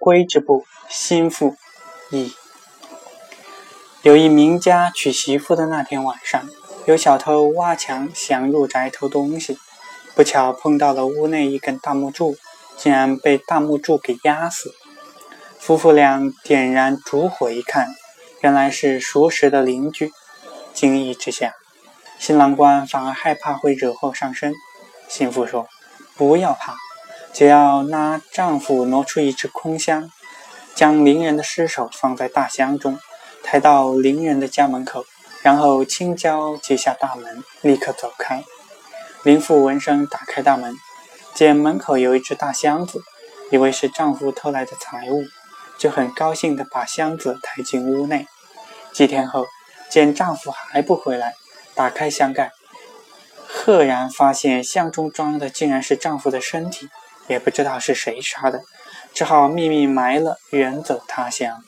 归之部，心腹一。有一名家娶媳妇的那天晚上，有小偷挖墙想入宅偷东西，不巧碰到了屋内一根大木柱，竟然被大木柱给压死。夫妇俩点燃烛火一看，原来是熟识的邻居。惊异之下，新郎官反而害怕会惹祸上身。新妇说：“不要怕，只要拉丈夫挪出一只空箱，将邻人的尸首放在大箱中。”抬到邻人的家门口，然后轻敲几下大门，立刻走开。林妇闻声打开大门，见门口有一只大箱子，以为是丈夫偷来的财物，就很高兴地把箱子抬进屋内。几天后，见丈夫还不回来，打开箱盖，赫然发现箱中装的竟然是丈夫的身体，也不知道是谁杀的，只好秘密埋了，远走他乡。